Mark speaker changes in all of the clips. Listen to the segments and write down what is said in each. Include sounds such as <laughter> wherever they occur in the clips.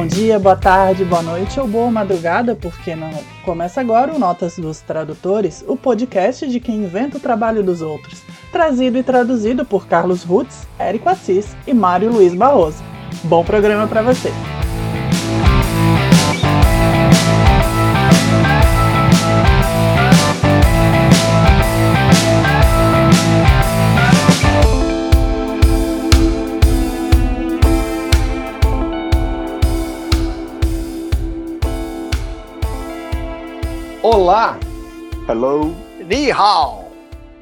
Speaker 1: Bom dia, boa tarde, boa noite ou boa madrugada, porque não. Começa agora o Notas dos Tradutores, o podcast de quem inventa o trabalho dos outros. Trazido e traduzido por Carlos Rutz, Érico Assis e Mário Luiz Barroso. Bom programa para você!
Speaker 2: Olá!
Speaker 3: Hello!
Speaker 4: Ni hao!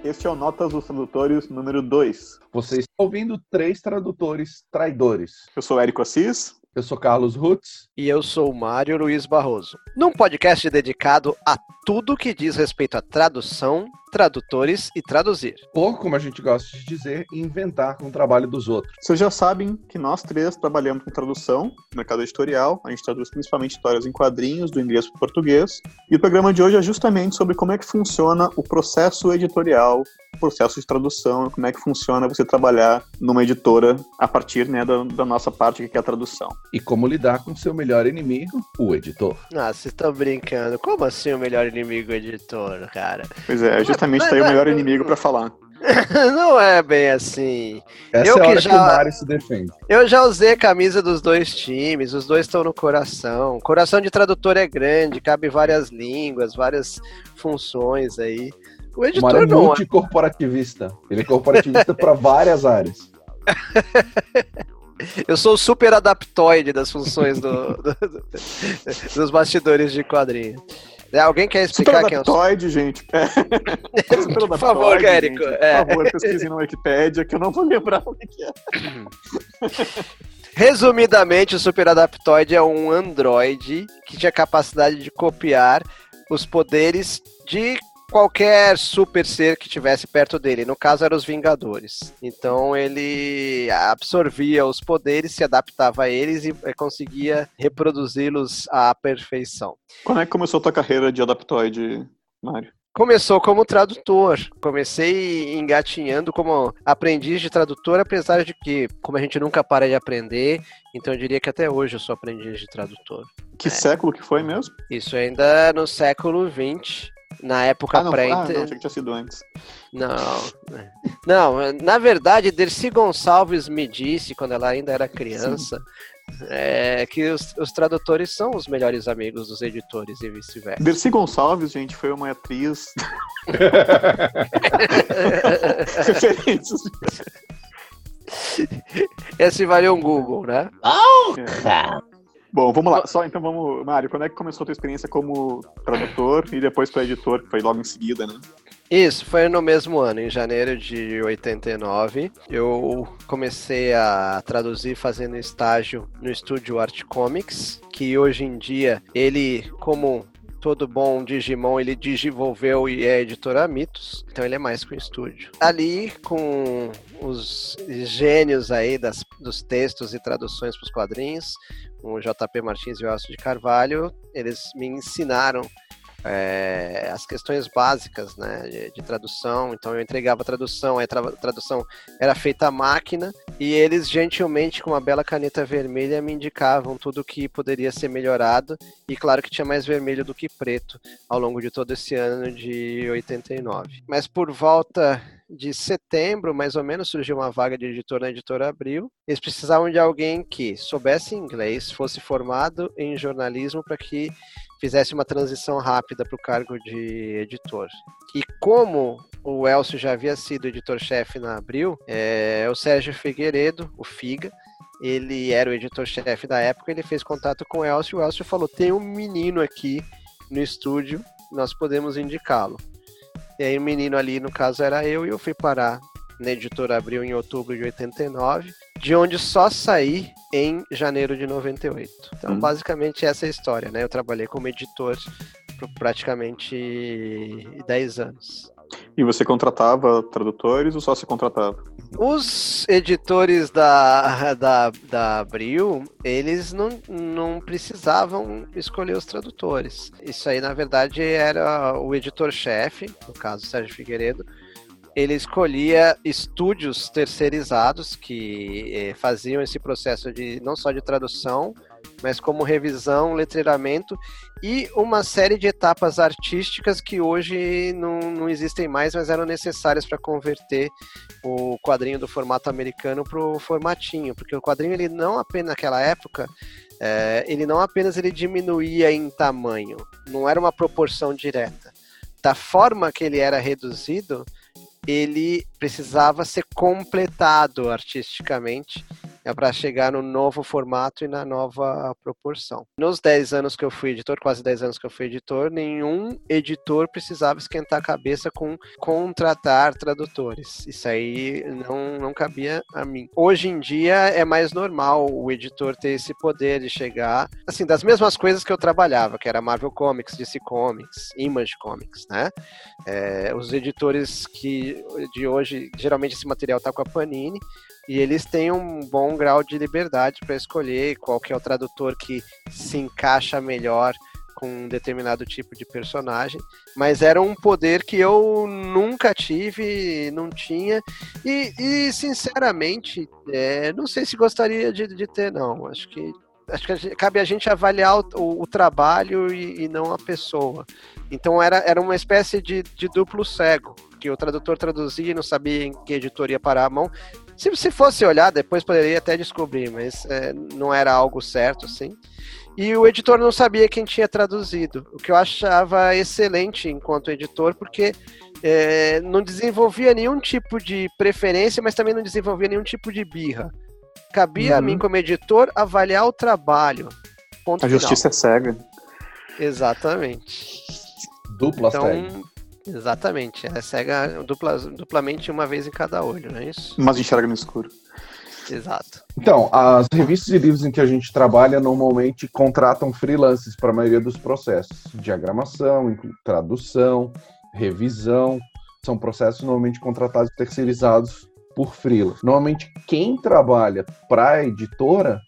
Speaker 3: Este é o Notas dos Tradutores número 2.
Speaker 2: Você está ouvindo três tradutores traidores.
Speaker 3: Eu sou Érico Assis.
Speaker 2: Eu sou Carlos Rutz.
Speaker 4: E eu sou Mário Luiz Barroso. Num podcast dedicado a tudo que diz respeito à tradução, tradutores e traduzir.
Speaker 2: Ou, como a gente gosta de dizer, inventar com o trabalho dos outros.
Speaker 3: Vocês já sabem que nós três trabalhamos com tradução no mercado editorial. A gente traduz principalmente histórias em quadrinhos, do inglês para o português. E o programa de hoje é justamente sobre como é que funciona o processo editorial, o processo de tradução, como é que funciona você trabalhar numa editora a partir né, da, da nossa parte que é a tradução.
Speaker 2: E como lidar com seu melhor inimigo, o editor.
Speaker 4: Ah, vocês estão brincando. Como assim o melhor inimigo editor, cara?
Speaker 3: Pois é, justamente está aí o melhor inimigo para falar. <laughs>
Speaker 4: Não é bem assim.
Speaker 2: Essa
Speaker 4: Eu
Speaker 2: é a
Speaker 4: que
Speaker 2: hora
Speaker 4: já-
Speaker 2: que o Mário se defende.
Speaker 4: Eu já usei a camisa dos dois times, os dois estão no coração. O coração de tradutor é grande, cabe várias línguas, várias funções aí. O
Speaker 2: O Mário
Speaker 4: editor
Speaker 2: é
Speaker 4: não é.
Speaker 2: multicorporativista. Ele é corporativista para várias áreas. <laughs>
Speaker 4: Eu sou o super adaptoide das funções do- do- do- dos bastidores de quadrinho. É, Alguém quer explicar quem é <laughs> o
Speaker 3: Superadaptoide, gente. É.
Speaker 4: Por favor, Érico. É.
Speaker 3: Por favor, pesquisem na Wikipédia, que eu não vou lembrar o que é.
Speaker 4: Resumidamente, o Super Adaptoid é um androide que tinha capacidade de copiar os poderes de qualquer super ser que tivesse perto dele. No caso, eram os Vingadores. Então, ele absorvia os poderes, se adaptava a eles e eh, conseguia reproduzi-los à perfeição.
Speaker 3: Quando é que começou a tua carreira de adaptoide, Mário?
Speaker 4: Começou como tradutor. Comecei engatinhando como aprendiz de tradutor, apesar de que, como a gente nunca para de aprender, então eu diria que até hoje eu sou aprendiz de tradutor.
Speaker 3: Que
Speaker 4: É.
Speaker 3: século que foi mesmo?
Speaker 4: Isso ainda no século XX, na época
Speaker 3: Ah, não, ah, não, achei que tinha sido antes.
Speaker 4: Não, não, na verdade, Dercy Gonçalves me disse, quando ela ainda era criança, é, que os, os tradutores são os melhores amigos dos editores e vice-versa.
Speaker 3: Dercy Gonçalves, gente, foi uma atriz. Referências. <laughs>
Speaker 4: Esse valeu um Google, né?
Speaker 3: Bom, vamos lá. Só então vamos. Mário, quando é que começou a tua experiência como tradutor e depois para editor, que foi logo em seguida, né?
Speaker 4: Isso, foi no mesmo ano, em janeiro de 89. Eu comecei a traduzir fazendo estágio no estúdio Art Comics, que hoje em dia ele, como todo bom Digimon, ele desenvolveu e é editora Mitos, então ele é mais com estúdio. Ali, com os gênios aí das, dos textos e traduções para os quadrinhos, o JP Martins e o Elcio de Carvalho, eles me ensinaram é, as questões básicas né, de, de tradução. Então eu entregava a tradução, a tra- tradução era feita à máquina e eles gentilmente com uma bela caneta vermelha me indicavam tudo que poderia ser melhorado e claro que tinha mais vermelho do que preto ao longo de todo esse ano de 89. Mas por volta de setembro, mais ou menos, surgiu uma vaga de editor na editora Abril. Eles precisavam de alguém que soubesse inglês, fosse formado em jornalismo para que fizesse uma transição rápida para o cargo de editor. E como o Elcio já havia sido editor-chefe na Abril, é, o Sérgio Figueiredo, o Figa, ele era o editor-chefe da época, ele fez contato com o Elcio, e o Elcio falou, tem um menino aqui no estúdio, nós podemos indicá-lo. E aí o menino ali, no caso, era eu, e eu fui parar na editora Abril em outubro de 89, de onde só saí em janeiro de 98. Então,
Speaker 3: Hum.
Speaker 4: basicamente, essa é a história, né? Eu trabalhei como editor por praticamente 10 anos.
Speaker 3: E você contratava tradutores ou só se contratava?
Speaker 4: Os editores da, da, da Abril, eles não, não precisavam escolher os tradutores. Isso aí, na verdade, era o editor-chefe, no caso, Sérgio Figueiredo, ele escolhia estúdios terceirizados que eh, faziam esse processo de não só de tradução, mas como revisão, letreiramento e uma série de etapas artísticas que hoje não, não existem mais, mas eram necessárias para converter o quadrinho do formato americano para o formatinho, porque o quadrinho ele não apenas naquela época é, ele não apenas ele diminuía em tamanho, não era uma proporção direta. Da forma que ele era reduzido, ele precisava ser completado artisticamente é para chegar no novo formato e na nova proporção. Nos 10 anos que eu fui editor, quase 10 anos que eu fui editor, nenhum editor precisava esquentar a cabeça com contratar tradutores. Isso aí não, não cabia a mim. Hoje em dia é mais normal o editor ter esse poder de chegar, assim, das mesmas coisas que eu trabalhava, que era Marvel Comics, DC Comics, Image Comics, né? É, os editores que de hoje, geralmente esse material está com a Panini, e eles têm um bom grau de liberdade para escolher qual que é o tradutor que se encaixa melhor com um determinado tipo de personagem, mas era um poder que eu nunca tive, não tinha, e, e sinceramente, é, não sei se gostaria de, de, ter, não. Acho que, acho que a gente, cabe a gente avaliar o, o, o trabalho e, e, não a pessoa. Então era, era uma espécie de, de duplo cego, que o tradutor traduzia e não sabia em que editor ia parar a mão, se, se fosse olhar, depois poderia até descobrir, mas é, não era algo certo, assim. E o editor não sabia quem tinha traduzido, o que eu achava excelente enquanto editor, porque é, não desenvolvia nenhum tipo de preferência, mas também não desenvolvia nenhum tipo de birra. Cabia uhum. a mim, como editor, avaliar o trabalho.
Speaker 3: Ponto a final. justiça é cega.
Speaker 4: Exatamente.
Speaker 2: Dupla então, cega.
Speaker 4: Exatamente. Ela é cega dupla, duplamente uma vez em cada olho, não é isso?
Speaker 3: Mas enxerga no escuro.
Speaker 4: Exato.
Speaker 2: Então, as revistas e livros em que a gente trabalha normalmente contratam freelances para a maioria dos processos. Diagramação, tradução, revisão. São processos normalmente contratados e terceirizados por freela. Normalmente, quem trabalha para a editora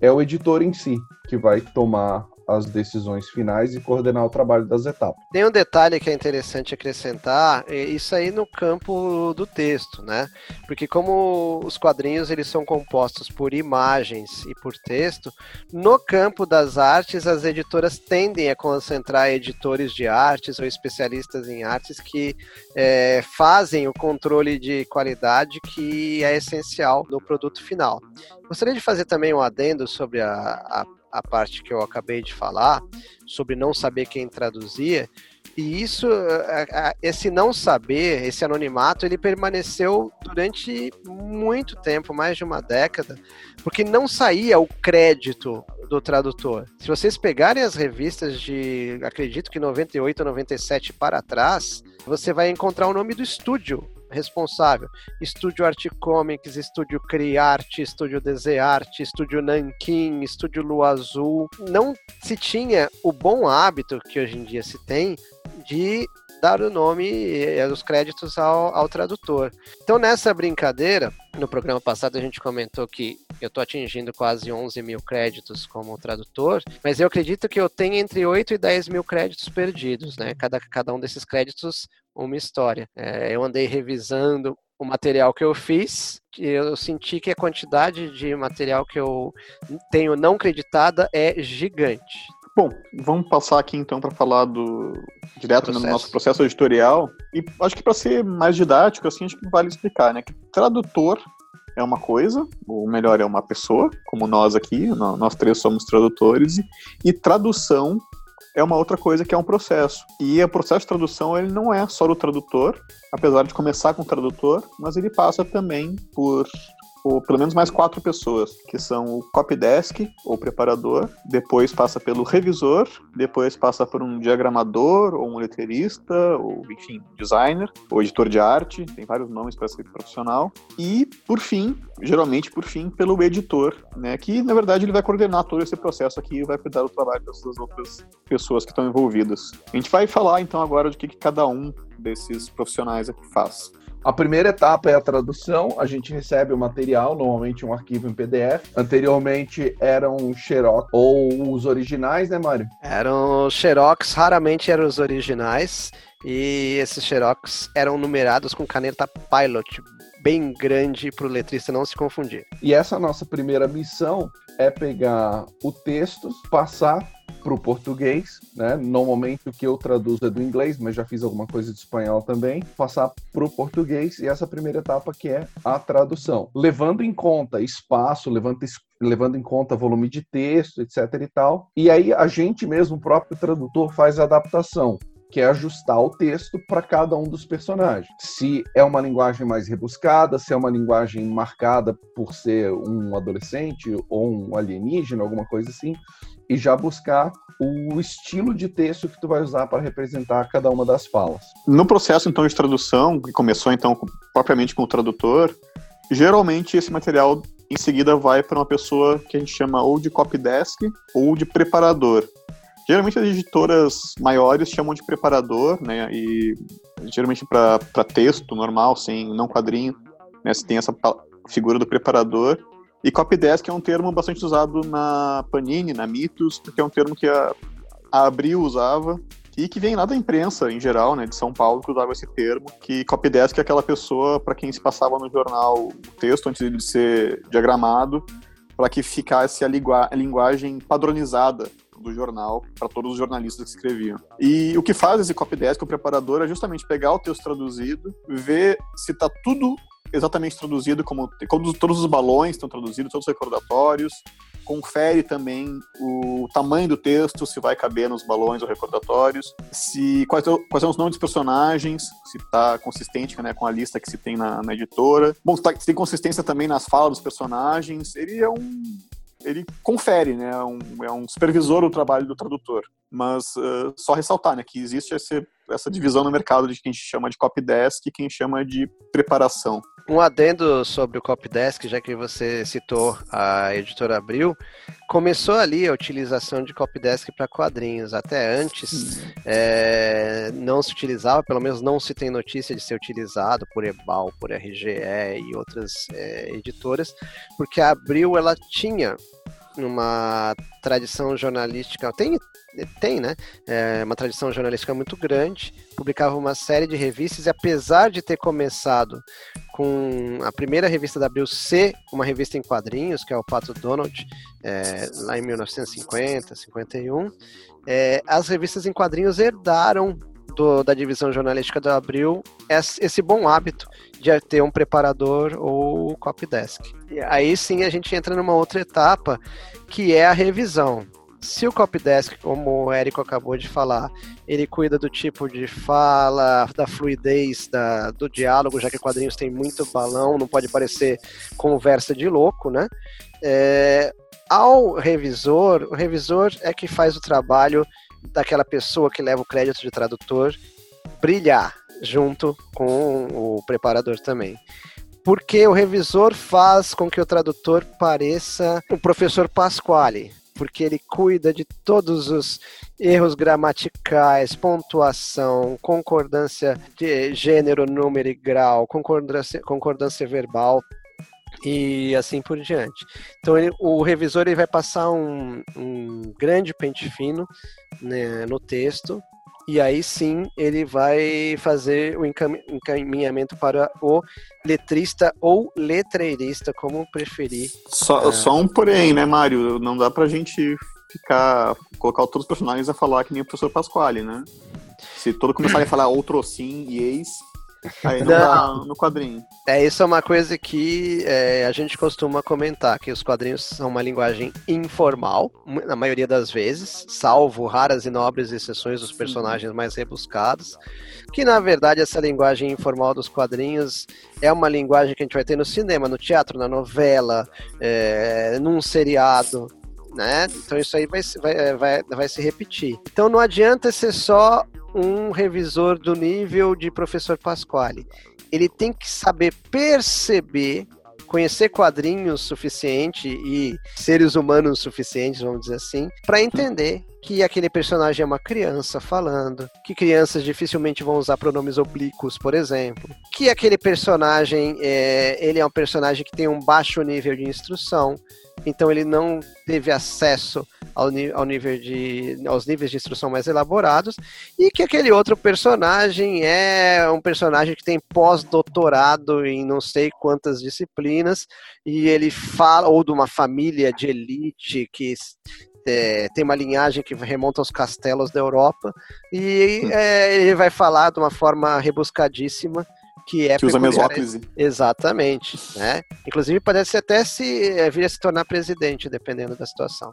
Speaker 2: é o editor em si, que vai tomar as decisões finais e coordenar o trabalho das etapas.
Speaker 4: Tem um detalhe que é interessante acrescentar, é isso aí no campo do texto, né? Porque como os quadrinhos eles são compostos por imagens e por texto, no campo das artes as editoras tendem a concentrar editores de artes ou especialistas em artes que é, fazem o controle de qualidade que é essencial no produto final. Gostaria de fazer também um adendo sobre a, a a parte que eu acabei de falar, sobre não saber quem traduzia, e isso, esse não saber, esse anonimato, ele permaneceu durante muito tempo, mais de uma década, porque não saía o crédito do tradutor. Se vocês pegarem as revistas de, acredito que 98 ou 97 para trás, você vai encontrar o nome do estúdio responsável. Estúdio Arte Comics, Estúdio Criarte, Estúdio Desearte, Estúdio Nankin, Estúdio Lua Azul. Não se tinha o bom hábito que hoje em dia se tem de dar o nome e os créditos ao, ao tradutor. Então, nessa brincadeira, no programa passado a gente comentou que eu estou atingindo quase 11 mil créditos como tradutor, mas eu acredito que eu tenho entre 8 e 10 mil créditos perdidos, né? Cada, cada um desses créditos, uma história. É, eu andei revisando o material que eu fiz, eu senti que a quantidade de material que eu tenho não creditada é gigante.
Speaker 3: Bom, vamos passar aqui então para falar do direto no nosso processo editorial. E acho que para ser mais didático, assim, acho que vale explicar, né? Que tradutor é uma coisa, ou melhor, é uma pessoa, como nós aqui, nós três somos tradutores, e tradução é uma outra coisa que é um processo. E o processo de tradução ele não é só do tradutor, apesar de começar com o tradutor, mas ele passa também por por pelo menos mais quatro pessoas, que são o copydesk, ou preparador, depois passa pelo revisor, depois passa por um diagramador, ou um letrista, ou, enfim, designer, ou editor de arte, tem vários nomes para ser profissional, e, por fim, geralmente, por fim, pelo editor, né, que, na verdade, ele vai coordenar todo esse processo aqui e vai cuidar do trabalho dessas outras pessoas que estão envolvidas. A gente vai falar, então, agora de que, que cada um desses profissionais aqui faz.
Speaker 2: A primeira etapa é a tradução. A gente recebe o material, normalmente um arquivo em PDF. Anteriormente eram xerox ou os originais, né, Mário?
Speaker 4: Eram xerox, raramente eram os originais. E esses xerox eram numerados com caneta Pilot bem grande para o letrista não se confundir.
Speaker 2: E essa nossa primeira missão é pegar o texto, passar para o português, né? Normalmente o que eu traduzo é do inglês, mas já fiz alguma coisa de espanhol também, passar para o português e essa primeira etapa que é a tradução, levando em conta espaço, levando, levando em conta volume de texto, etc e tal. E aí a gente mesmo, o próprio tradutor, faz a adaptação que é ajustar o texto para cada um dos personagens. Se é uma linguagem mais rebuscada, se é uma linguagem marcada por ser um adolescente ou um alienígena, alguma coisa assim, e já buscar o estilo de texto que tu vai usar para representar cada uma das falas.
Speaker 3: No processo então de tradução, que começou então propriamente com o tradutor, geralmente esse material em seguida vai para uma pessoa que a gente chama ou de copydesk ou de preparador. Geralmente as editoras maiores chamam de preparador, né? E geralmente para texto normal, sem não quadrinho, né? Você tem essa figura do preparador. E copydesk é um termo bastante usado na Panini, na Mitos, porque é um termo que a, a Abril usava e que vem lá da imprensa em geral, né, de São Paulo, que usava esse termo, que copydesk é aquela pessoa para quem se passava no jornal o texto antes de ser diagramado, para que ficasse a, a linguagem padronizada do jornal para todos os jornalistas que escreviam. E o que faz esse copydesk, o preparador, é justamente pegar o texto traduzido, ver se está tudo exatamente traduzido como, como todos os balões estão traduzidos, todos os recordatórios, confere também o tamanho do texto, se vai caber nos balões ou recordatórios, se quais, quais são os nomes dos personagens, se está consistente né, com a lista que se tem na, na editora. Bom, se, tá, se tem consistência também nas falas dos personagens, ele é um ele confere, né? É um, é um supervisor do trabalho do tradutor. Mas uh, só ressaltar, né, que existe esse, essa divisão no mercado de quem chama de copydesk e quem chama de preparação.
Speaker 4: Um adendo sobre o copydesk, já que você citou a editora Abril, começou ali a utilização de copydesk para quadrinhos. Até antes é, não se utilizava, pelo menos não se tem notícia de ser utilizado por Ebal, por RGE e outras é, editoras, porque a Abril ela tinha uma tradição jornalística, tem, tem né? É uma tradição jornalística muito grande, publicava uma série de revistas e apesar de ter começado com a primeira revista da Abril ser uma revista em quadrinhos, que é o Pato Donald, é, lá em 1950, 51, é, as revistas em quadrinhos herdaram do, da divisão jornalística da Abril esse bom hábito de ter um preparador ou copydesk. E aí sim a gente entra numa outra etapa, que é a revisão. Se o copydesk, como o Érico acabou de falar, ele cuida do tipo de fala, da fluidez da, do diálogo, já que quadrinhos tem muito balão, não pode parecer conversa de louco, né? É, ao revisor, o revisor é que faz o trabalho daquela pessoa que leva o crédito de tradutor brilhar junto com o preparador também. Porque o revisor faz com que o tradutor pareça o professor Pasquale, porque ele cuida de todos os erros gramaticais, pontuação, concordância de gênero, número e grau, concordância, concordância verbal e assim por diante. Então ele, o revisor ele vai passar um, um grande pente fino né, no texto e aí sim ele vai fazer o encaminhamento para o letrista ou letreirista, como preferir.
Speaker 3: Só, é... só um porém, né, Mário? Não dá pra gente ficar, colocar todos os personagens a falar que nem o professor Pasquale, né? Se todo começar a <clears throat> falar outro sim e ex, Aí não, não. no quadrinho.
Speaker 4: É, isso é uma coisa que é, a gente costuma comentar, que os quadrinhos são uma linguagem informal, na maioria das vezes, salvo raras e nobres exceções dos personagens mais rebuscados, que na verdade essa linguagem informal dos quadrinhos é uma linguagem que a gente vai ter no cinema, no teatro, na novela, é, num seriado, né? Então isso aí vai, vai, vai, vai se repetir. Então não adianta ser só um revisor do nível de professor Pasquale. Ele tem que saber perceber, conhecer quadrinhos suficiente e seres humanos suficientes, vamos dizer assim, para entender que aquele personagem é uma criança falando, que crianças dificilmente vão usar pronomes oblíquos, por exemplo, que aquele personagem é, ele é um personagem que tem um baixo nível de instrução, então ele não teve acesso ao, ao nível de, aos níveis de instrução mais elaborados, e que aquele outro personagem é um personagem que tem pós-doutorado em não sei quantas disciplinas, e ele fala, ou de uma família de elite que é, tem uma linhagem que remonta aos castelos da Europa, e é, ele vai falar de uma forma rebuscadíssima que é
Speaker 3: que usa mesóclise.
Speaker 4: Exatamente, né? Inclusive parece até se é, vir a se tornar presidente, dependendo da situação.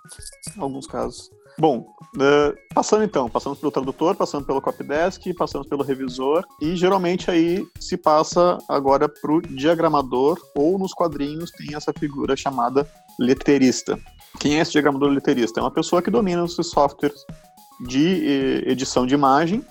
Speaker 3: Em alguns casos. Bom, uh, passando então, passamos pelo tradutor, passando pelo copydesk, passamos pelo revisor e geralmente aí se passa agora para o diagramador ou nos quadrinhos tem essa figura chamada letreirista. Quem é esse diagramador letreirista? É uma pessoa que domina os softwares de eh, edição de imagem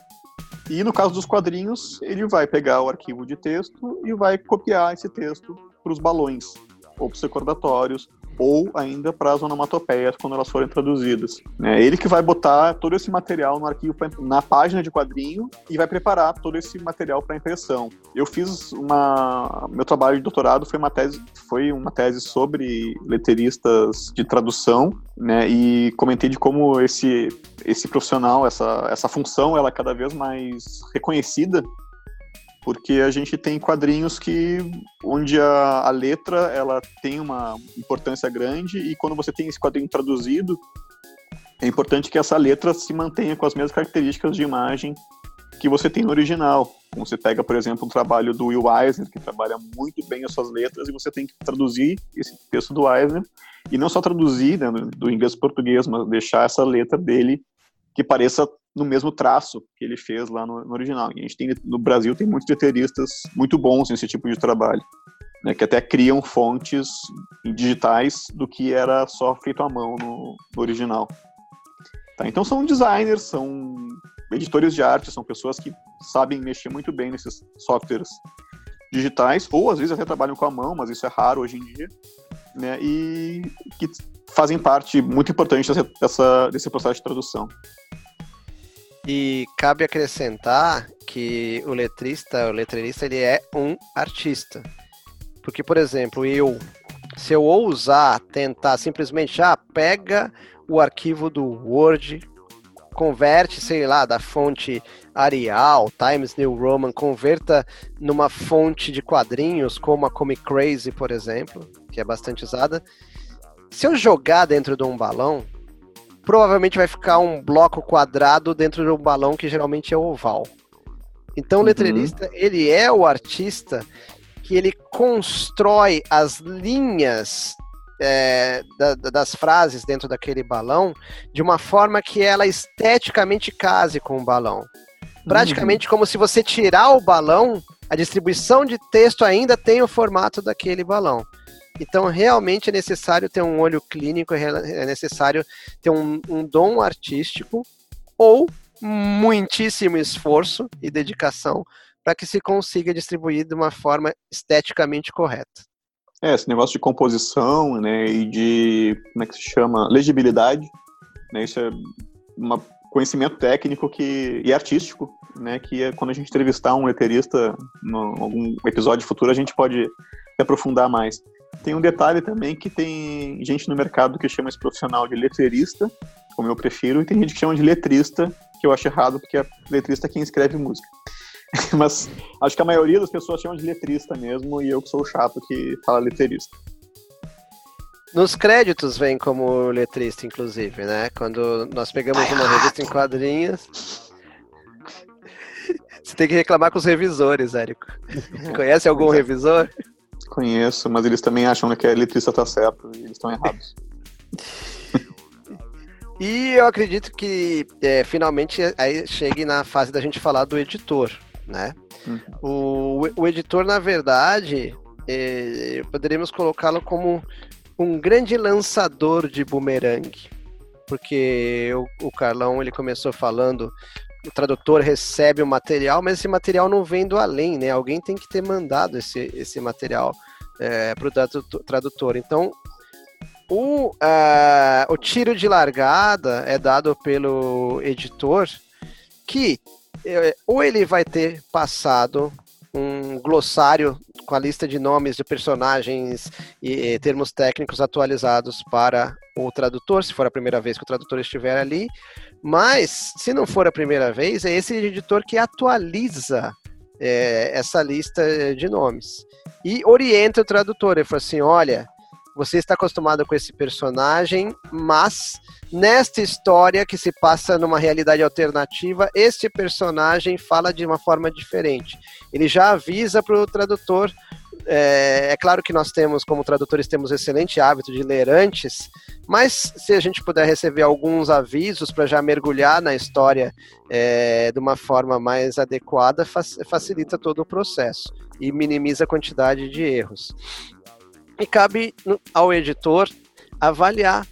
Speaker 3: e no caso dos quadrinhos, ele vai pegar o arquivo de texto e vai copiar esse texto para os balões, ou para os recordatórios, ou ainda para as onomatopeias quando elas forem traduzidas. É ele que vai botar todo esse material no arquivo pra, na página de quadrinho e vai preparar todo esse material para impressão. Eu fiz uma meu trabalho de doutorado foi uma tese foi uma tese sobre letreiristas de tradução, né? E comentei de como esse esse profissional, essa essa função, ela é cada vez mais reconhecida porque a gente tem quadrinhos que onde a, a, letra ela tem uma importância grande e quando você tem esse quadrinho traduzido é importante que essa letra se mantenha com as mesmas características de imagem que você tem no original. Então, você pega, por exemplo, um trabalho do Will Eisner, que trabalha muito bem as suas letras, e você tem que traduzir esse texto do Eisner, e não só traduzir né, do inglês para português, mas deixar essa letra dele que pareça no mesmo traço que ele fez lá no, no original. E a gente tem, no Brasil tem muitos letreiristas muito bons nesse tipo de trabalho, né, que até criam fontes digitais do que era só feito à mão no, no original. Tá, então são designers, são editores de arte, são pessoas que sabem mexer muito bem nesses softwares digitais, ou às vezes até trabalham com a mão, mas isso é raro hoje em dia, né, e que fazem parte muito importante dessa, desse processo de tradução.
Speaker 4: E cabe acrescentar que o letrista, o letreirista, ele é um artista. Porque, por exemplo, eu, se eu ousar tentar simplesmente, ah, pega o arquivo do Word, converte, sei lá, da fonte Arial, Times New Roman, converta numa fonte de quadrinhos, como a Comic Crazy, por exemplo, que é bastante usada. Se eu jogar dentro de um balão, provavelmente vai ficar um bloco quadrado dentro de um balão que geralmente é oval. Então o uhum. letreirista, uhum. ele é o artista que ele constrói as linhas é, da, das frases dentro daquele balão de uma forma que ela esteticamente case com o balão. Praticamente uhum. como se você tirar o balão, a distribuição de texto ainda tem o formato daquele balão. Então, realmente é necessário ter um olho clínico, é necessário ter um, um dom artístico ou muitíssimo esforço e dedicação para que se consiga distribuir de uma forma esteticamente correta.
Speaker 3: É, esse negócio de composição, né, e de, como é que se chama, legibilidade, né, isso é um conhecimento técnico que, e artístico, né, que é quando a gente entrevistar um leterista em algum episódio futuro, a gente pode aprofundar mais. Tem um detalhe também que tem gente no mercado que chama esse profissional de letreirista, como eu prefiro, e tem gente que chama de letrista, que eu acho errado, porque é letrista quem escreve música. <laughs> Mas acho que a maioria das pessoas chamam de letrista mesmo, e eu que sou o chato que fala letreirista.
Speaker 4: Nos créditos vem como letrista, inclusive, né? Quando nós pegamos uma revista em quadrinhos. <laughs> Você tem que reclamar com os revisores, Érico. <laughs> Conhece algum revisor?
Speaker 3: Conheço, mas eles também acham que a eletrista tá certo e eles estão errados. <laughs>
Speaker 4: e eu acredito que é, finalmente aí chegue na fase da gente falar do editor, né? Uhum. O, o editor, na verdade, é, poderíamos colocá-lo como um grande lançador de bumerangue, porque o, o Carlão ele começou falando o tradutor recebe o material, mas esse material não vem do além, né? Alguém tem que ter mandado esse, esse material é, para o tradutor. Então, o, uh, o tiro de largada é dado pelo editor, que é, ou ele vai ter passado um glossário com a lista de nomes de personagens e, e termos técnicos atualizados para o tradutor, se for a primeira vez que o tradutor estiver ali. Mas, se não for a primeira vez, é esse editor que atualiza é, essa lista de nomes e orienta o tradutor. Ele fala assim: olha, você está acostumado com esse personagem, mas nesta história que se passa numa realidade alternativa, este personagem fala de uma forma diferente. Ele já avisa para o tradutor. É, é, claro que nós temos, como tradutores, temos excelente hábito de ler antes, mas se a gente puder receber alguns avisos para já mergulhar na história é, de uma forma mais adequada, facilita todo o processo e minimiza a quantidade de erros. E cabe ao editor avaliar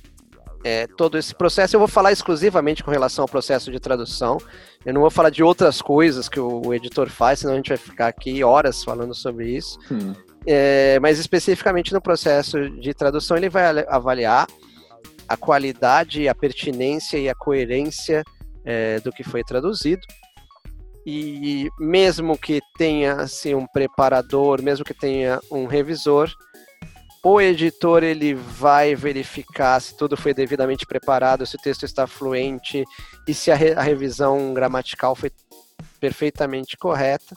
Speaker 4: é, todo esse processo. Eu vou falar exclusivamente com relação ao processo de tradução. Eu não vou falar de outras coisas que o, editor faz, senão a gente vai ficar aqui horas falando sobre isso. Hum. É, mas especificamente no processo de tradução, ele vai avaliar a qualidade, a pertinência e a coerência é, do que foi traduzido. E mesmo que tenha assim, um preparador, mesmo que tenha um revisor, o editor ele vai verificar se tudo foi devidamente preparado, se o texto está fluente e se a, re a revisão gramatical foi perfeitamente correta.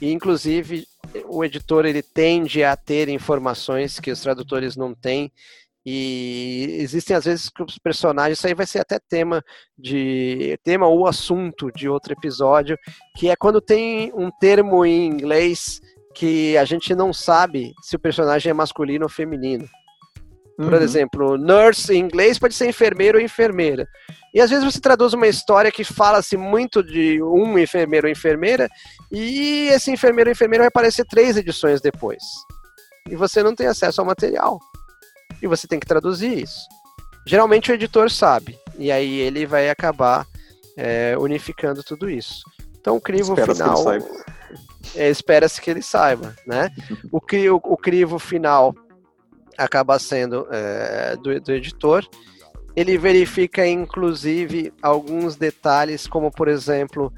Speaker 4: E, inclusive, o editor ele tende a ter informações que os tradutores não têm. E existem às vezes que os personagens, isso aí vai ser até tema de tema ou assunto de outro episódio, que é quando tem um termo em inglês que a gente não sabe se o personagem é masculino ou feminino. Por uhum. exemplo, nurse em inglês pode ser enfermeiro ou enfermeira. E às vezes você traduz uma história que fala-se muito de um enfermeiro ou enfermeira, e esse enfermeiro ou enfermeira vai aparecer três edições depois. E você não tem acesso ao material. E você tem que traduzir isso. Geralmente o editor sabe, e aí ele vai acabar é, unificando tudo isso. Então o crivo final é, espera-se que ele saiba, né? <laughs> O, cri, o, o crivo final acaba sendo é, do, do editor. Ele verifica, inclusive, alguns detalhes, como, por exemplo,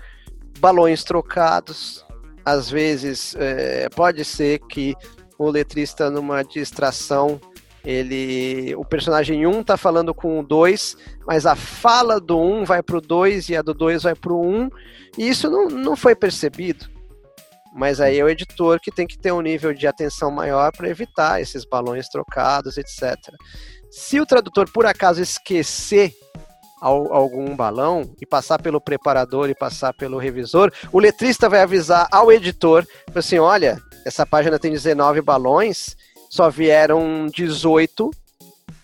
Speaker 4: balões trocados. Às vezes, é, pode ser que o letrista, numa distração, ele o personagem 1 tá falando com o 2, mas a fala do 1 vai pro 2 e a do 2 vai pro 1, e isso não, não foi percebido. Mas aí é o editor que tem que ter um nível de atenção maior para evitar esses balões trocados, etc. Se o tradutor por acaso esquecer algum balão e passar pelo preparador e passar pelo revisor, o letrista vai avisar ao editor, assim, olha, essa página tem 19 balões, só vieram 18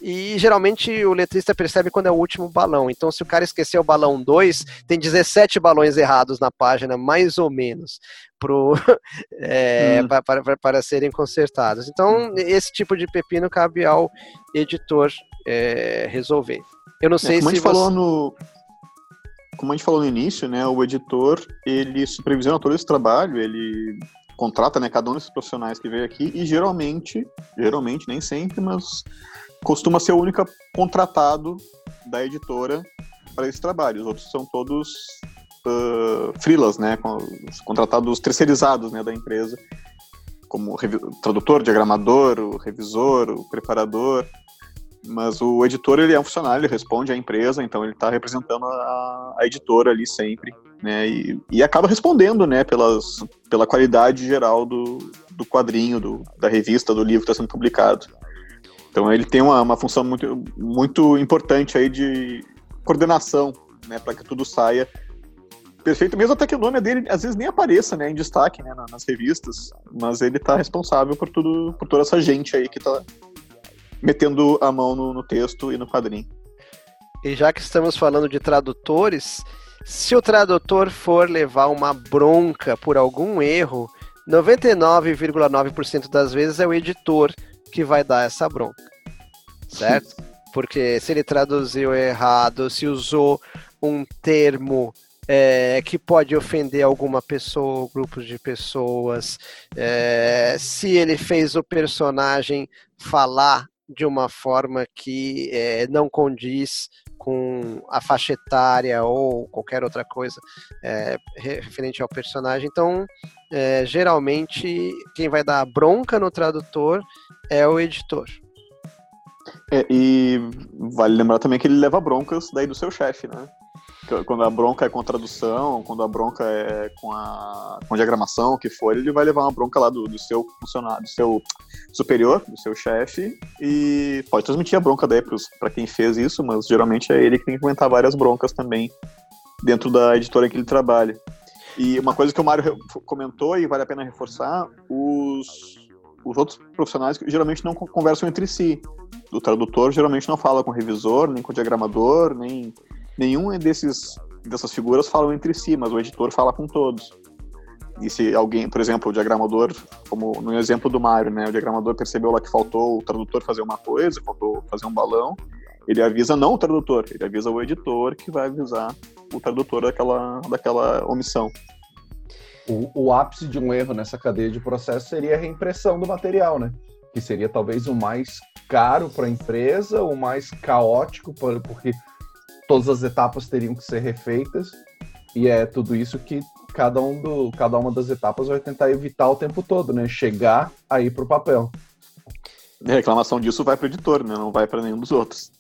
Speaker 4: e geralmente o letrista percebe quando é o último balão. Então, se o cara esqueceu o balão 2, tem 17 balões errados na página, mais ou menos, pro, <laughs> é, hum. para, para, serem consertados. Então, esse tipo de pepino cabe ao editor é, resolver. Eu não é, sei
Speaker 3: é, como
Speaker 4: se.
Speaker 3: A gente você... falou no, como a gente falou no início, né, o editor ele supervisiona todo esse trabalho, ele contrata né, cada um desses profissionais que veio aqui e geralmente, geralmente, nem sempre, mas costuma ser o único contratado da editora para esse trabalho. Os outros são todos uh, freelas, né, contratados terceirizados né, da empresa, como tradutor, diagramador, o revisor, o preparador. Mas o editor ele é um funcionário, ele responde à empresa, então ele está representando a, a, editora ali sempre, né? E, e, acaba respondendo, né? Pelas, pela qualidade geral do, do quadrinho, do, da revista, do livro que está sendo publicado. Então ele tem uma, uma função muito, muito importante aí de coordenação, né, para que tudo saia perfeito, mesmo até que o nome dele às vezes nem apareça, né, em destaque, né, nas revistas, mas ele está responsável por tudo, por toda essa gente aí que está metendo a mão no, no texto e no quadrinho.
Speaker 4: E já que estamos falando de tradutores, se o tradutor for levar uma bronca por algum erro, 99,9% das vezes é o editor que vai dar essa bronca, certo? <laughs> Porque se ele traduziu errado, se usou um termo é, que pode ofender alguma pessoa ou grupos de pessoas, é, se ele fez o personagem falar de uma forma que é, não condiz com a faixa etária ou qualquer outra coisa é, referente ao personagem. Então, é, geralmente, quem vai dar bronca no tradutor é o editor.
Speaker 3: É, e vale lembrar também que ele leva broncas daí do seu chefe, né? Quando a bronca é com a tradução, quando a bronca é com a, com a diagramação, o que for, ele vai levar uma bronca lá do, do seu funcionário, do seu superior, do seu chefe, e pode transmitir a bronca daí para quem fez isso, mas geralmente é ele que tem que aguentar várias broncas também dentro da editora que ele trabalha. E uma coisa que o Mário comentou e vale a pena reforçar, os, os outros profissionais geralmente não conversam entre si. O tradutor geralmente não fala com o revisor, nem com o diagramador, nem nenhum desses dessas figuras falam entre si, mas o editor fala com todos. E se alguém, por exemplo, o diagramador, como no exemplo do Mário, né, o diagramador percebeu lá que faltou o tradutor fazer uma coisa, faltou fazer um balão, ele avisa não o tradutor, ele avisa o editor que vai avisar o tradutor daquela, daquela omissão.
Speaker 2: O, o ápice de um erro nessa cadeia de processo seria a reimpressão do material, né? Que seria talvez o mais caro para a empresa, o mais caótico, porque todas as etapas teriam que ser refeitas e é tudo isso que cada um do cada uma das etapas vai tentar evitar o tempo todo, né? Chegar aí para o papel.
Speaker 3: A reclamação disso vai para o editor, né? Não vai para nenhum dos outros.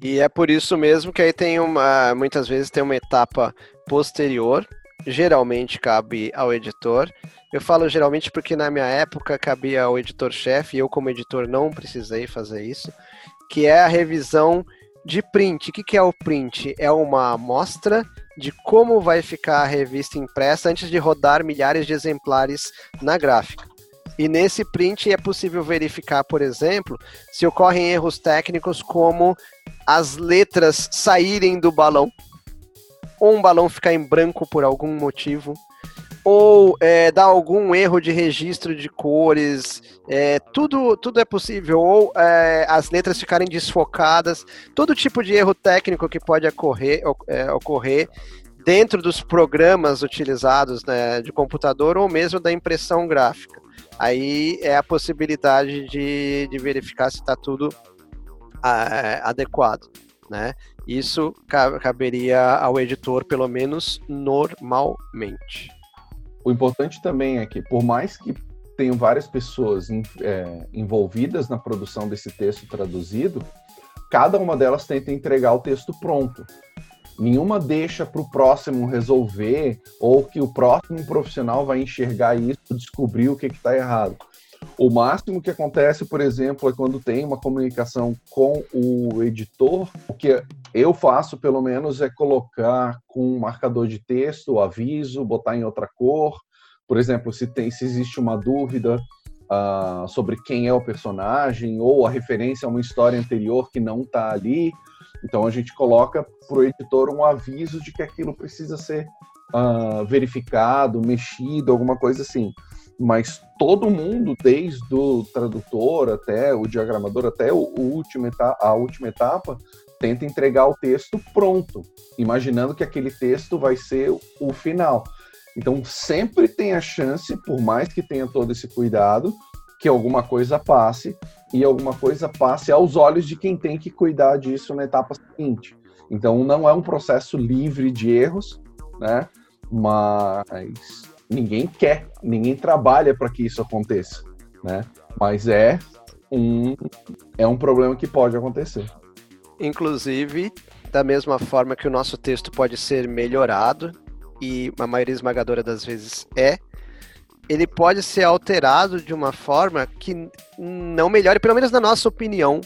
Speaker 4: E é por isso mesmo que aí tem uma, muitas vezes tem uma etapa posterior, geralmente cabe ao editor. Eu falo geralmente porque na minha época cabia ao editor-chefe e eu como editor não precisei fazer isso, que é a revisão de print. O que, que é o print? É uma amostra de como vai ficar a revista impressa antes de rodar milhares de exemplares na gráfica. E nesse print é possível verificar, por exemplo, se ocorrem erros técnicos como as letras saírem do balão, ou um balão ficar em branco por algum motivo, ou é, dar algum erro de registro de cores, é, tudo, tudo é possível, ou é, as letras ficarem desfocadas, todo tipo de erro técnico que pode ocorrer, é, ocorrer dentro dos programas utilizados né, de computador ou mesmo da impressão gráfica. Aí é a possibilidade de, de verificar se está tudo adequado. Né? Isso caberia ao editor, pelo menos normalmente.
Speaker 2: O importante também é que, por mais que tenham várias pessoas é, envolvidas na produção desse texto traduzido, cada uma delas tenta entregar o texto pronto. Nenhuma deixa para o próximo resolver ou que o próximo profissional vai enxergar isso, descobrir o que está errado. O máximo que acontece, por exemplo, é quando tem uma comunicação com o editor, o que eu faço, pelo menos, é colocar com marcador de texto, aviso, botar em outra cor. Por exemplo, se, tem, se existe uma dúvida uh, sobre quem é o personagem ou a referência a uma história anterior que não está ali, então a gente coloca para o editor um aviso de que aquilo precisa ser uh, verificado, mexido, alguma coisa assim mas todo mundo, desde o tradutor até o diagramador, até o, último a última etapa, tenta entregar o texto pronto, imaginando que aquele texto vai ser o final. Então, sempre tem a chance, por mais que tenha todo esse cuidado, que alguma coisa passe e alguma coisa passe aos olhos de quem tem que cuidar disso na etapa seguinte. Então, não é um processo livre de erros, né? Mas ninguém quer, ninguém trabalha para que isso aconteça, né? Mas é um é um problema que pode acontecer.
Speaker 4: Inclusive, da mesma forma que o nosso texto pode ser melhorado e a maioria esmagadora das vezes é, ele pode ser alterado de uma forma que não melhore, pelo menos na nossa opinião,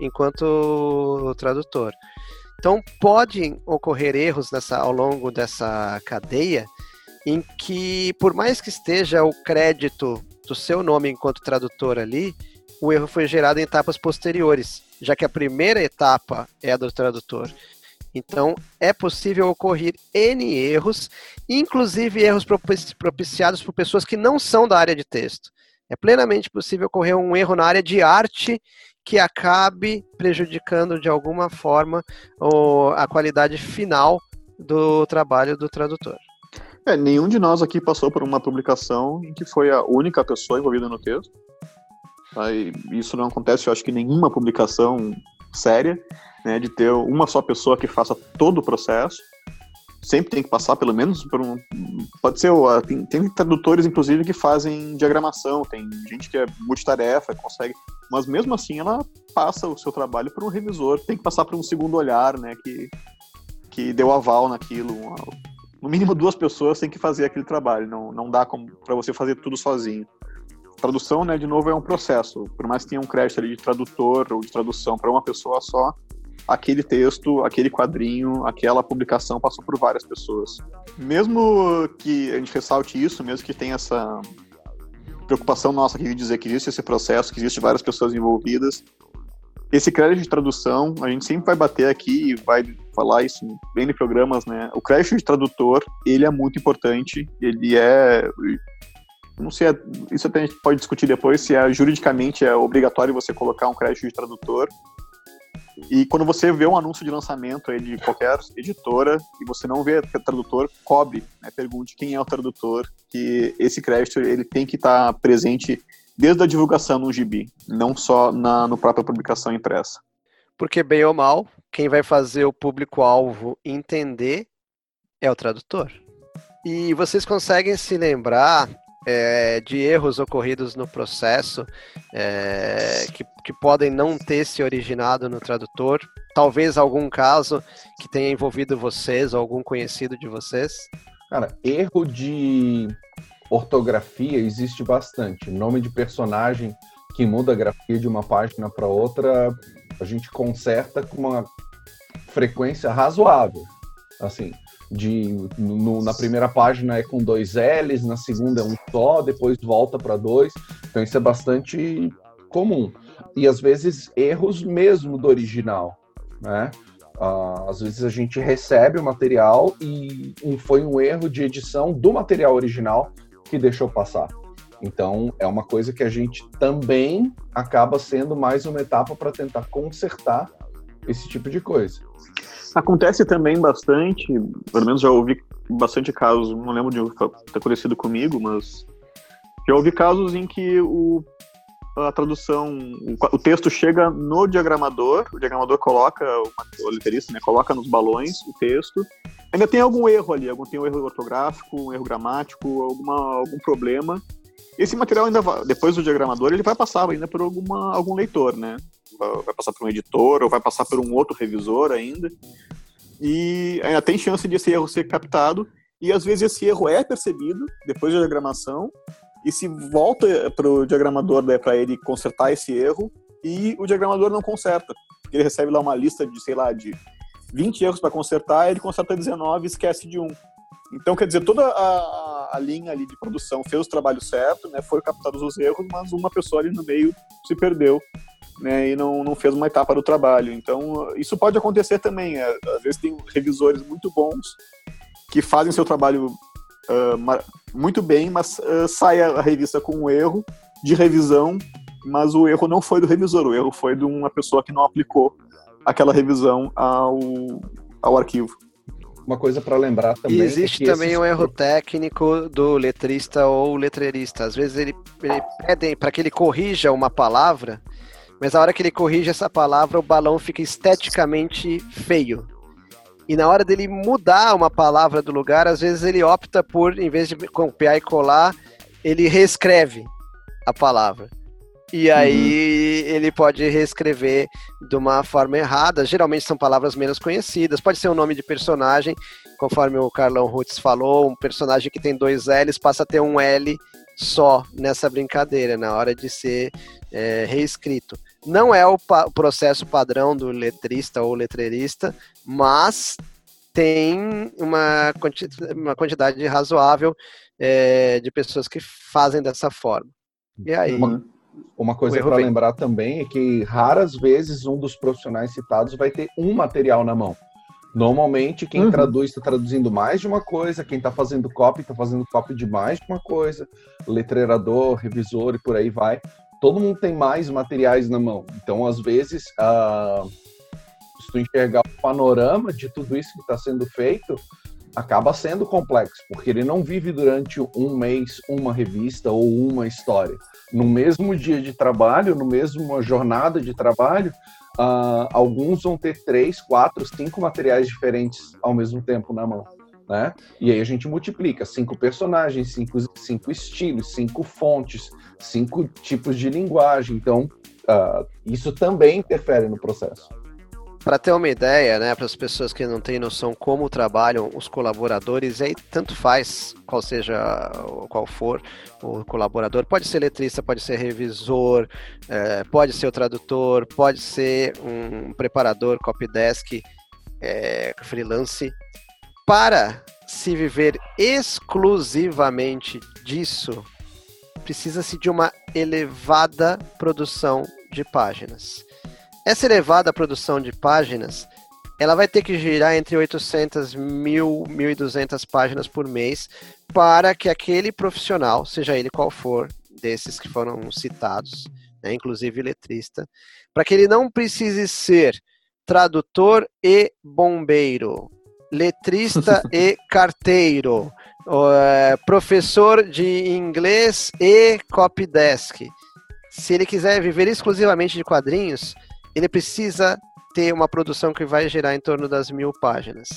Speaker 4: enquanto tradutor. Então, podem ocorrer erros nessa, ao longo dessa cadeia em que, por mais que esteja o crédito do seu nome enquanto tradutor ali, o erro foi gerado em etapas posteriores, já que a primeira etapa é a do tradutor. Então, é possível ocorrer N erros, inclusive erros propiciados por pessoas que não são da área de texto. É plenamente possível ocorrer um erro na área de arte que acabe prejudicando de alguma forma a qualidade final do trabalho do tradutor.
Speaker 3: É, nenhum de nós aqui passou por uma publicação em que foi a única pessoa envolvida no texto. Tá? isso não acontece, eu acho que nenhuma publicação séria, né, de ter uma só pessoa que faça todo o processo. Sempre tem que passar, pelo menos, por um. Pode ser. Tem, tem tradutores, inclusive, que fazem diagramação, tem gente que é multitarefa, consegue. Mas mesmo assim, ela passa o seu trabalho para um revisor, tem que passar por um segundo olhar, né, que, que deu aval naquilo. No mínimo duas pessoas têm que fazer aquele trabalho, não, não dá para você fazer tudo sozinho. Tradução, né, de novo, é um processo. Por mais que tenha um crédito ali de tradutor ou de tradução para uma pessoa só, aquele texto, aquele quadrinho, aquela publicação passou por várias pessoas. Mesmo que a gente ressalte isso, mesmo que tenha essa preocupação nossa aqui de dizer que existe esse processo, que existe várias pessoas envolvidas, esse crédito de tradução, a gente sempre vai bater aqui e vai falar isso bem em programas, né? O crédito de tradutor, ele é muito importante, ele é não sei, isso até a gente pode discutir depois se é juridicamente é obrigatório você colocar um crédito de tradutor, e quando você vê um anúncio de lançamento aí de qualquer editora e você não vê tradutor, cobre, né? pergunte quem é o tradutor, que esse crédito ele tem que estar tá presente desde a divulgação no gibi, não só na no própria publicação impressa.
Speaker 4: Porque bem ou mal, quem vai fazer o público-alvo entender é o tradutor. E vocês conseguem se lembrar é, de erros ocorridos no processo é, que, que podem não ter se originado no tradutor? Talvez algum caso que tenha envolvido vocês ou algum conhecido de vocês?
Speaker 2: Cara, erro de ortografia existe bastante. Nome de personagem que muda a grafia de uma página para outra, a gente conserta com uma frequência razoável. Assim, de no, na primeira página é com dois L's, na segunda é um só, depois volta para dois. Então isso é bastante comum. E às vezes erros mesmo do original, né? Uh, às vezes a gente recebe o material e foi um erro de edição do material original que deixou passar. Então é uma coisa que a gente também acaba sendo mais uma etapa para tentar consertar esse tipo de coisa.
Speaker 3: Acontece também bastante, pelo menos já ouvi bastante casos, não lembro de ter acontecido comigo, mas já ouvi casos em que o, a tradução, o, texto chega no diagramador, o diagramador coloca, o, o literista, né, coloca nos balões o texto, ainda tem algum erro ali, algum tem um erro ortográfico, um erro gramático, alguma, algum problema. Esse material ainda vai, depois do diagramador, ele vai passar ainda por alguma, algum leitor, né? vai passar por um editor ou vai passar por um outro revisor ainda. E ainda tem chance de esse erro ser captado. E às vezes esse erro é percebido depois da diagramação. E se volta para o diagramador né, para ele consertar esse erro, e o diagramador não conserta. Ele recebe lá uma lista de, sei lá, de 20 erros para consertar, ele conserta 19 e esquece de um. Então, quer dizer, toda a, a, linha ali de produção fez o trabalho certo, né, foram captados os erros, mas uma pessoa ali no meio se perdeu né, e não, não fez uma etapa do trabalho. Então, isso pode acontecer também. É, às vezes tem revisores muito bons que fazem seu trabalho uh, muito bem, mas uh, sai a revista com um erro de revisão, mas o erro não foi do revisor, o erro foi de uma pessoa que não aplicou aquela revisão ao, ao arquivo.
Speaker 2: Uma coisa para lembrar também.
Speaker 4: E existe é também esses... um erro técnico do letrista ou letreirista. Às vezes ele, ele pede para que ele corrija uma palavra mas a hora que ele corrige essa palavra, o balão fica esteticamente feio. E na hora dele mudar uma palavra do lugar, às vezes ele opta por, em vez de copiar e colar, ele reescreve a palavra. E aí uhum. ele pode reescrever de uma forma errada. Geralmente são palavras menos conhecidas. Pode ser um nome de personagem, conforme o Carlão Rutz falou, um personagem que tem dois L's passa a ter um L só nessa brincadeira, na hora de ser é, reescrito. Não é o, pa processo padrão do letrista ou letreirista, mas tem uma, quanti uma quantidade razoável é, de pessoas que fazem dessa forma. E aí?
Speaker 2: Uma, uma coisa para lembrar também é que raras vezes um dos profissionais citados vai ter um material na mão. Normalmente, quem uhum. traduz está traduzindo mais de uma coisa, quem está fazendo copy está fazendo copy de mais de uma coisa, letreirador, revisor e por aí vai. Todo mundo tem mais materiais na mão. Então, às vezes, uh, se tu enxergar o panorama de tudo isso que está sendo feito, acaba sendo complexo, porque ele não vive durante um mês uma revista ou uma história. No mesmo dia de trabalho, no mesmo jornada de trabalho, uh, alguns vão ter três, quatro, cinco materiais diferentes ao mesmo tempo na mão. Né? E aí a gente multiplica cinco personagens, cinco, cinco estilos, cinco fontes, cinco tipos de linguagem. Então, uh, isso também interfere no processo.
Speaker 4: Para ter uma ideia, né, para as pessoas que não têm noção como trabalham os colaboradores, aí tanto faz qual seja qual for o colaborador, pode ser letrista, pode ser revisor, é, pode ser o tradutor, pode ser um preparador, copydesk, é, freelance. Para se viver exclusivamente disso, precisa-se de uma elevada produção de páginas. Essa elevada produção de páginas, ela vai ter que girar entre 800 mil, 1.200 páginas por mês para que aquele profissional, seja ele qual for, desses que foram citados, né, inclusive letrista, para que ele não precise ser tradutor e bombeiro, letrista e carteiro, é, professor de inglês e copydesk. Se ele quiser viver exclusivamente de quadrinhos, ele precisa ter uma produção que vai gerar em torno das mil páginas.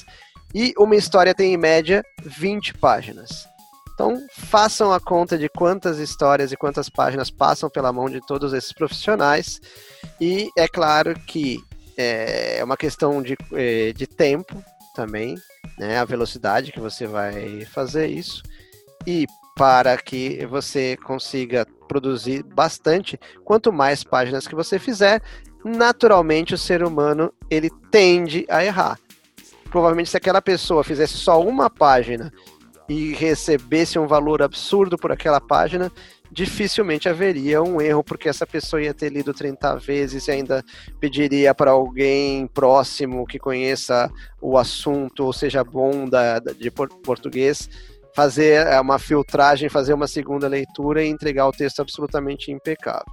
Speaker 4: E uma história tem, em média, 20 páginas. Então, façam a conta de quantas histórias e quantas páginas passam pela mão de todos esses profissionais. E é claro que é uma questão de, é, de tempo também, né? A velocidade que você vai fazer isso. E para que você consiga produzir bastante, quanto mais páginas que você fizer, naturalmente o ser humano ele tende a errar. Provavelmente se aquela pessoa fizesse só uma página e recebesse um valor absurdo por aquela página, dificilmente haveria um erro, porque essa pessoa ia ter lido 30 vezes e ainda pediria para alguém próximo que conheça o assunto, ou seja, bom da, de português, fazer uma filtragem, fazer uma segunda leitura e entregar o texto absolutamente impecável.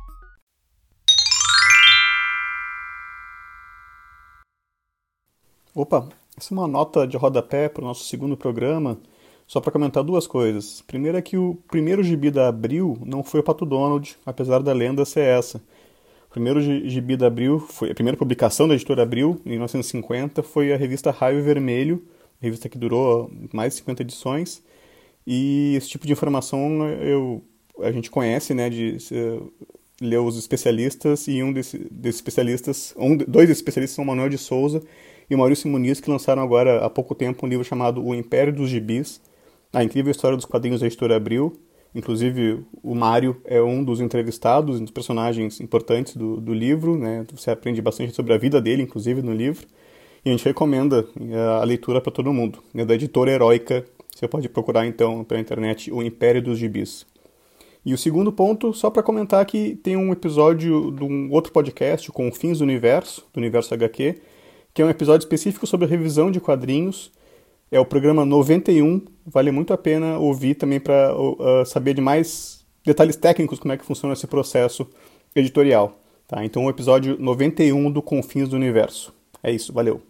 Speaker 3: Opa, essa é uma nota de rodapé para o nosso segundo programa, só para comentar duas coisas. Primeiro é que o primeiro gibi da Abril não foi o Pato Donald, apesar da lenda ser essa. O primeiro gibi da Abril, foi, a primeira publicação da editora Abril, em 1950, foi a revista Raio Vermelho, revista que durou mais de 50 edições. E esse tipo de informação eu, a gente conhece, né, de ler os especialistas, e um desses, desses especialistas, um, dois especialistas são Manuel de Souza e Maurício Muniz, que lançaram agora há pouco tempo um livro chamado O Império dos Gibis, a incrível história dos quadrinhos da editora Abril. Inclusive, o Mário é um dos entrevistados, um dos personagens importantes do, do livro, né? Você aprende bastante sobre a vida dele, inclusive, no livro. E a gente recomenda eh, a leitura para todo mundo. É da editora Heróica. Você pode procurar, então, pela internet O Império dos Gibis. E o segundo ponto, só para comentar que tem um episódio de um outro podcast com Fins do Universo, do Universo HQ, que é um episódio específico sobre revisão de quadrinhos. É o programa 91, vale muito a pena ouvir também para uh, saber de mais detalhes técnicos como é que funciona esse processo editorial. Tá? Então, o episódio 91 do Confins do Universo. É isso, valeu.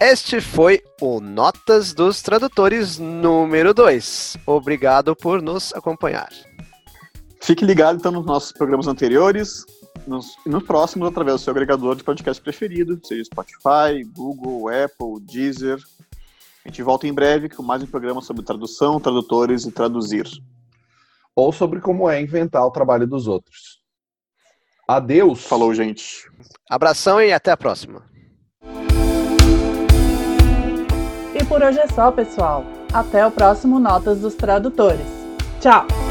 Speaker 4: Este foi o Notas dos Tradutores número 2. Obrigado por nos acompanhar.
Speaker 5: Fique ligado então nos nossos programas anteriores nos, nos próximos através do seu agregador de podcast preferido, seja Spotify, Google, Apple, Deezer. A gente volta em breve com mais um programa sobre tradução, tradutores e traduzir.
Speaker 2: Ou sobre como é inventar o trabalho dos outros. Adeus.
Speaker 5: Falou, gente.
Speaker 4: Abração e até a próxima.
Speaker 1: E por hoje é só, pessoal. Até o próximo Notas dos Tradutores. Tchau!